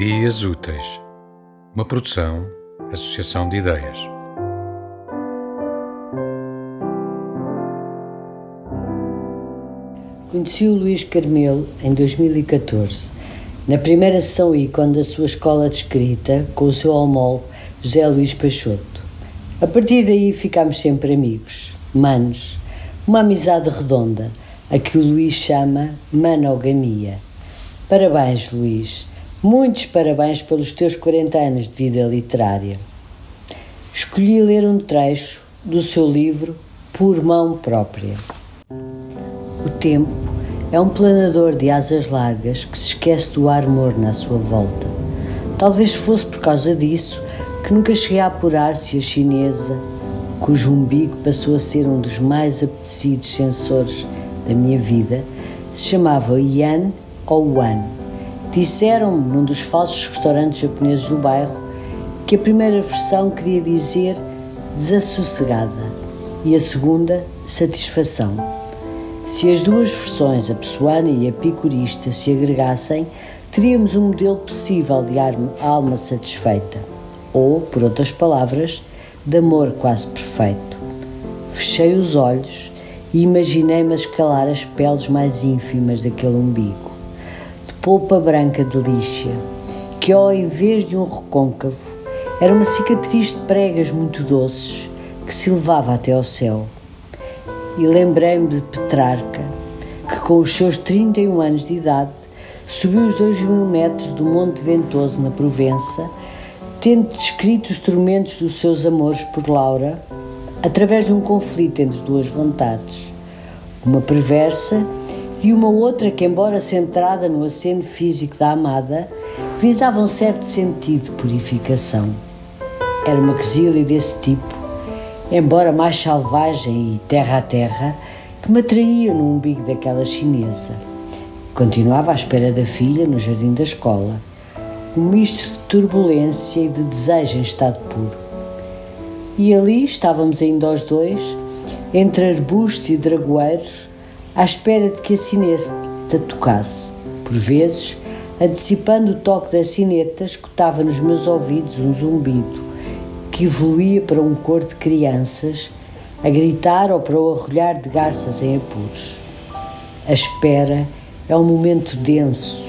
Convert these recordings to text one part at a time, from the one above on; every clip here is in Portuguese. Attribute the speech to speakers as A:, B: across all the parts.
A: Ideias Úteis, uma produção, associação de ideias.
B: Conheci o Luís Carmelo em 2014, na primeira sessão ícone da sua escola de escrita, com o seu homólogo José Luís Peixoto. A partir daí ficámos sempre amigos, manos, uma amizade redonda, a que o Luís chama manogamia. Parabéns, Luís. Muitos parabéns pelos teus 40 anos de vida literária. Escolhi ler um trecho do seu livro Por Mão Própria. O tempo é um planador de asas largas que se esquece do ar morno à sua volta. Talvez fosse por causa disso que nunca cheguei a apurar se a chinesa, cujo umbigo passou a ser um dos mais apetecidos sensores da minha vida, se chamava Yan ou Wan Disseram-me num dos falsos restaurantes japoneses do bairro que a primeira versão queria dizer desassossegada e a segunda satisfação. Se as duas versões, a pessoana e a picurista, se agregassem, teríamos um modelo possível de alma satisfeita, ou, por outras palavras, de amor quase perfeito. Fechei os olhos e imaginei-me escalar as peles mais ínfimas daquele umbigo polpa branca de lixa, que ao invés de um recôncavo, era uma cicatriz de pregas muito doces que se levava até ao céu. E lembrei-me de Petrarca, que com os seus 31 anos de idade subiu os dois mil metros do Monte Ventoso na Provença, tendo descrito os tormentos dos seus amores por Laura através de um conflito entre duas vontades, uma perversa e uma outra que, embora centrada no aceno físico da amada, visava um certo sentido de purificação. Era uma quesilha desse tipo, embora mais selvagem e terra a terra, que me atraía no umbigo daquela chinesa. Continuava à espera da filha no jardim da escola, um misto de turbulência e de desejo em estado puro. E ali estávamos ainda os dois, entre arbustos e dragoeiros, à espera de que a sineta tocasse. Por vezes, antecipando o toque da sineta, escutava nos meus ouvidos um zumbido que evoluía para um cor de crianças a gritar ou para o arrulhar de garças em apuros. A espera é um momento denso,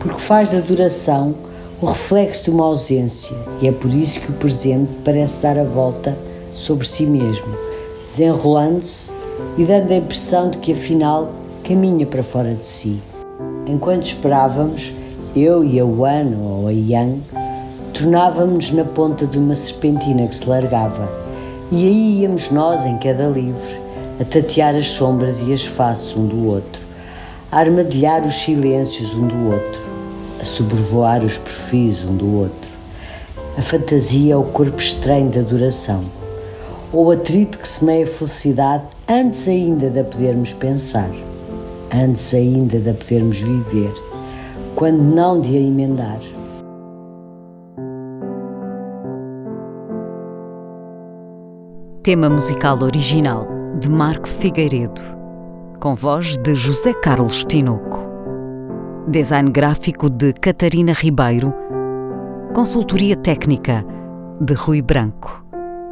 B: porque faz da duração o reflexo de uma ausência, e é por isso que o presente parece dar a volta sobre si mesmo, desenrolando-se e dando a impressão de que afinal caminha para fora de si. Enquanto esperávamos, eu e a Wan ou a Yang tornávamos na ponta de uma serpentina que se largava, e aí íamos nós em queda livre, a tatear as sombras e as faces um do outro, a armadilhar os silêncios um do outro, a sobrevoar os perfis um do outro. A fantasia é o corpo estranho da duração ou atrito que semeia felicidade antes ainda de a podermos pensar, antes ainda de a podermos viver, quando não de a emendar.
C: Tema musical original de Marco Figueiredo, com voz de José Carlos Tinoco. Design gráfico de Catarina Ribeiro. Consultoria técnica de Rui Branco.